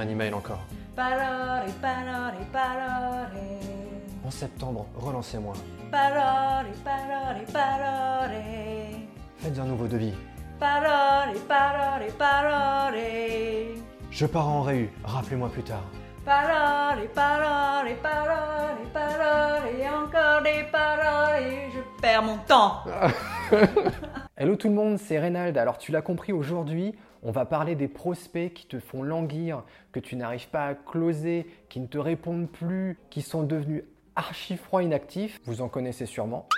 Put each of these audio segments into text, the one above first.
Un email encore. En septembre, relancez-moi. Faites un nouveau devis. Je pars en réu, rappelez-moi plus tard. Parole, parole, parole, parole. Et encore des paroles. Je perds mon temps. Hello tout le monde, c'est Reynald. Alors tu l'as compris aujourd'hui, on va parler des prospects qui te font languir, que tu n'arrives pas à closer, qui ne te répondent plus, qui sont devenus archi froids inactifs. Vous en connaissez sûrement.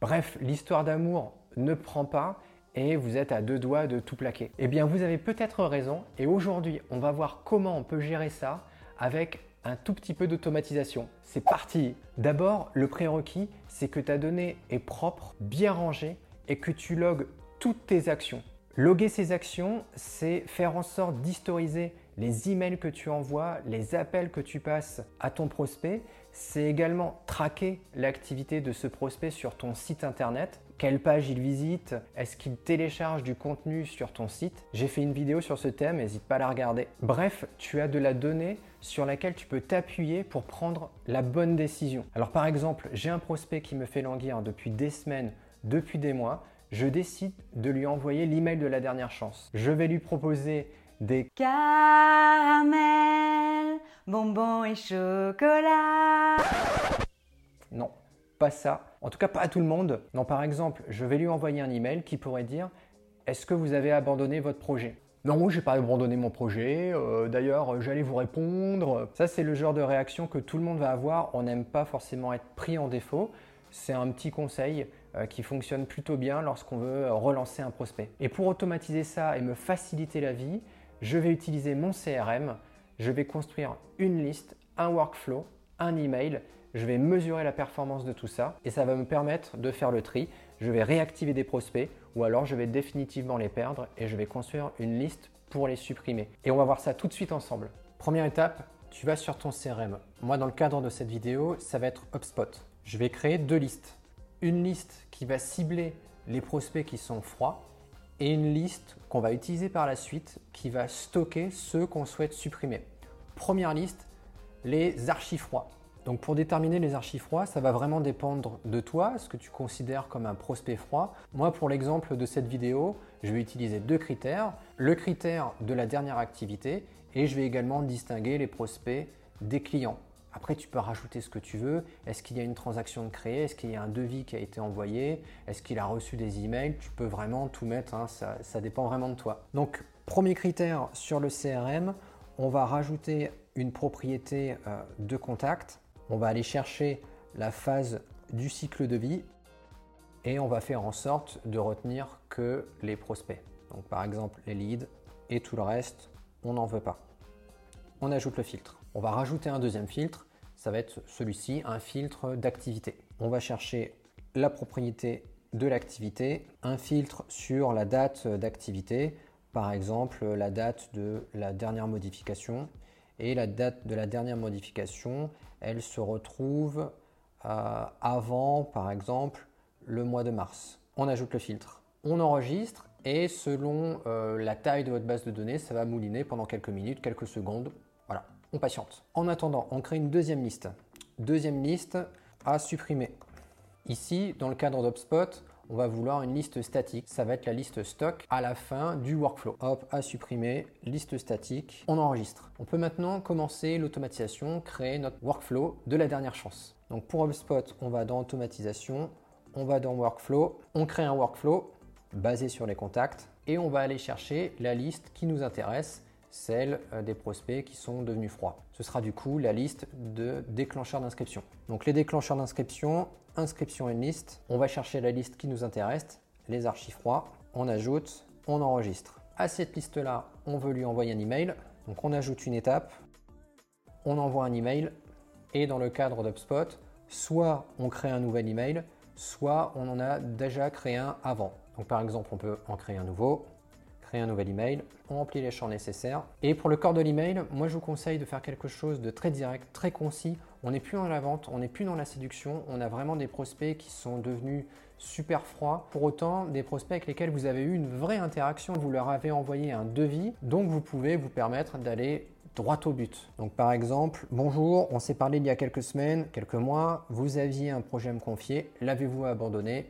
Bref, l'histoire d'amour ne prend pas et vous êtes à deux doigts de tout plaquer. Eh bien, vous avez peut-être raison et aujourd'hui, on va voir comment on peut gérer ça avec un tout petit peu d'automatisation. C'est parti D'abord, le prérequis, c'est que ta donnée est propre, bien rangée et que tu logues toutes tes actions. Loguer ces actions, c'est faire en sorte d'historiser les emails que tu envoies, les appels que tu passes à ton prospect. C'est également traquer l'activité de ce prospect sur ton site internet. Quelle page il visite Est-ce qu'il télécharge du contenu sur ton site J'ai fait une vidéo sur ce thème, n'hésite pas à la regarder. Bref, tu as de la donnée sur laquelle tu peux t'appuyer pour prendre la bonne décision. Alors par exemple, j'ai un prospect qui me fait languir depuis des semaines, depuis des mois je décide de lui envoyer l'email de la dernière chance. Je vais lui proposer des caramels, bonbons et chocolat. Non, pas ça. En tout cas, pas à tout le monde. Non, par exemple, je vais lui envoyer un email qui pourrait dire Est-ce que vous avez abandonné votre projet? Non, j'ai pas abandonné mon projet. Euh, d'ailleurs, j'allais vous répondre. Ça, c'est le genre de réaction que tout le monde va avoir. On n'aime pas forcément être pris en défaut. C'est un petit conseil qui fonctionne plutôt bien lorsqu'on veut relancer un prospect. Et pour automatiser ça et me faciliter la vie, je vais utiliser mon CRM. Je vais construire une liste, un workflow, un email. Je vais mesurer la performance de tout ça et ça va me permettre de faire le tri. Je vais réactiver des prospects ou alors je vais définitivement les perdre et je vais construire une liste pour les supprimer. Et on va voir ça tout de suite ensemble. Première étape, tu vas sur ton CRM. Moi, dans le cadre de cette vidéo, ça va être HubSpot. Je vais créer deux listes. Une liste qui va cibler les prospects qui sont froids et une liste qu'on va utiliser par la suite qui va stocker ceux qu'on souhaite supprimer. Première liste, les archives froids. Donc pour déterminer les archives froids, ça va vraiment dépendre de toi, ce que tu considères comme un prospect froid. Moi, pour l'exemple de cette vidéo, je vais utiliser deux critères. Le critère de la dernière activité et je vais également distinguer les prospects des clients. Après, tu peux rajouter ce que tu veux. Est-ce qu'il y a une transaction de créer? Est-ce qu'il y a un devis qui a été envoyé? Est-ce qu'il a reçu des emails? Tu peux vraiment tout mettre, hein, ça, dépend vraiment de toi. Donc, premier critère sur le CRM, on va rajouter une propriété euh, de contact on va aller chercher la phase du cycle de vie et on va faire en sorte de retenir que les prospects. Donc par exemple les leads et tout le reste, on n'en veut pas. On ajoute le filtre. On va rajouter un deuxième filtre, ça va être celui-ci, un filtre d'activité. On va chercher la propriété de l'activité, un filtre sur la date d'activité, par exemple la date de la dernière modification et la date de la dernière modification, elle se retrouve euh, avant, par exemple, le mois de mars. On ajoute le filtre. On enregistre et selon euh, la taille de votre base de données, ça va mouliner pendant quelques minutes, quelques secondes. Voilà, on patiente. En attendant, on crée une deuxième liste. Deuxième liste à supprimer. Ici, dans le cadre d'HubSpot, on va vouloir une liste statique. Ça va être la liste stock à la fin du workflow. Hop, à supprimer, liste statique, on enregistre. On peut maintenant commencer l'automatisation, créer notre workflow de la dernière chance. Donc pour HubSpot, on va dans automatisation, on va dans workflow, on crée un workflow basé sur les contacts et on va aller chercher la liste qui nous intéresse celle euh, des prospects qui sont devenus froids. Ce sera du coup la liste de déclencheurs d'inscription. Donc les déclencheurs d'inscription, inscription une liste, on va chercher la liste qui nous intéresse, les archives froids, on ajoute, on enregistre. À cette liste-là, on veut lui envoyer un email, donc on ajoute une étape, on envoie un email et dans le cadre d'HubSpot, soit on crée un nouvel email, soit on en a déjà créé un avant. Donc par exemple, on peut en créer un nouveau, créer un nouvel email, on remplit les champs nécessaires. Et pour le corps de l'email, moi je vous conseille de faire quelque chose de très direct, très concis. On n'est plus dans la vente, on n'est plus dans la séduction, on a vraiment des prospects qui sont devenus super froids. Pour autant, des prospects avec lesquels vous avez eu une vraie interaction, vous leur avez envoyé un devis, donc vous pouvez vous permettre d'aller droit au but. Donc par exemple, bonjour, on s'est parlé il y a quelques semaines, quelques mois, vous aviez un projet à me confier, l'avez-vous abandonné?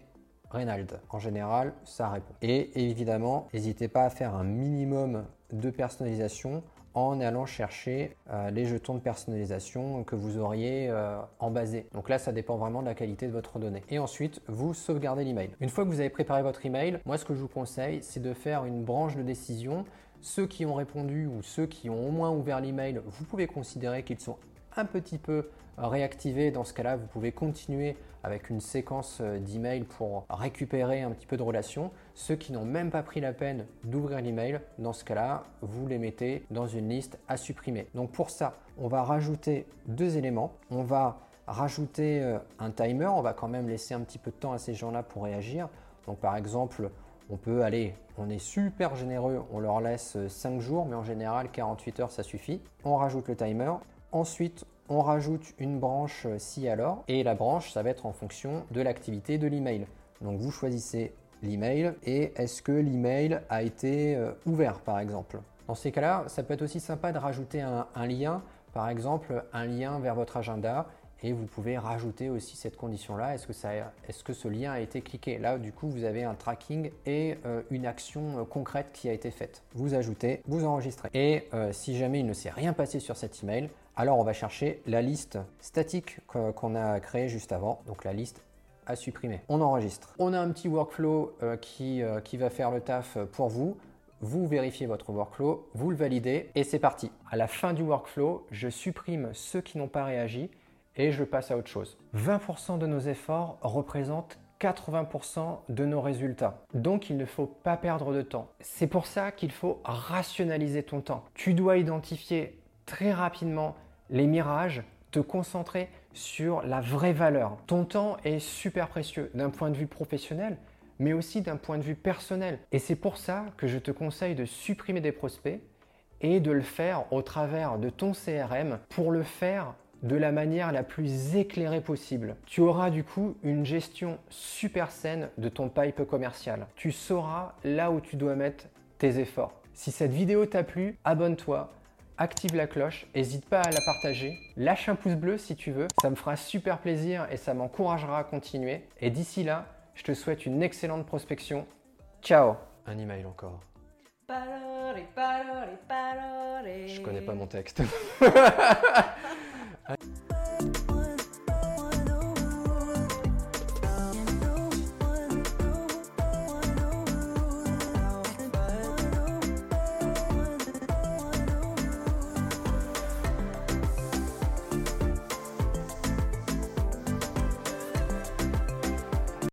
Reynald. En général, ça répond. Et évidemment, n'hésitez pas à faire un minimum de personnalisation en allant chercher euh, les jetons de personnalisation que vous auriez euh, en basé. Donc là, ça dépend vraiment de la qualité de votre donnée. Et ensuite, vous sauvegardez l'email. Une fois que vous avez préparé votre email, moi, ce que je vous conseille, c'est de faire une branche de décision. Ceux qui ont répondu ou ceux qui ont au moins ouvert l'email, vous pouvez considérer qu'ils sont un petit peu réactiver. Dans ce cas-là, vous pouvez continuer avec une séquence euh, d'emails pour récupérer un petit peu de relations. Ceux qui n'ont même pas pris la peine d'ouvrir l'email, dans ce cas-là, vous les mettez dans une liste à supprimer. Donc pour ça, on va rajouter deux éléments. On va rajouter euh, un timer. On va quand même laisser un petit peu de temps à ces gens-là pour réagir. Donc par exemple, on peut aller, on est super généreux, on leur laisse 5 euh, jours, mais en général 48 heures ça suffit. On rajoute le timer. Ensuite, on rajoute une branche euh, si alors et la branche ça va être en fonction de l'activité de l'email. Donc vous choisissez l'email et est-ce que l'email a été euh, ouvert par exemple? Dans ces cas-là, ça peut être aussi sympa de rajouter un, lien, par exemple un lien vers votre agenda et vous pouvez rajouter aussi cette condition-là. Est-ce que, est que, ce lien a été cliqué? Là, du coup, vous avez un tracking et euh, une action concrète qui a été faite. Vous ajoutez, vous enregistrez. Et si jamais il ne s'est rien passé sur cet email, alors on va chercher la liste statique qu'on a créée juste avant, donc la liste à supprimer. On enregistre. On a un petit workflow euh, qui, euh, qui va faire le taf pour vous. Vous vérifiez votre workflow, vous le validez et c'est parti. À la fin du workflow, je supprime ceux qui n'ont pas réagi et je passe à autre chose. 20% de nos efforts représentent 80% de nos résultats. Donc il ne faut pas perdre de temps. C'est pour ça qu'il faut rationaliser ton temps. Tu dois identifier très rapidement les mirages, te concentrer sur la vraie valeur. Ton temps est super précieux d'un point de vue professionnel, mais aussi d'un point de vue personnel. Et c'est pour ça que je te conseille de supprimer des prospects et de le faire au travers de ton CRM pour le faire de la manière la plus éclairée possible. Tu auras du coup une gestion super saine de ton pipe commercial. Tu sauras là où tu dois mettre tes efforts. Si cette vidéo t'a plu, abonne-toi, active la cloche, n'hésite pas à la partager, lâche un pouce bleu si tu veux, ça me fera super plaisir et ça m'encouragera à continuer. Et d'ici là, je te souhaite une excellente prospection. Ciao Un email encore. Je connais pas mon texte.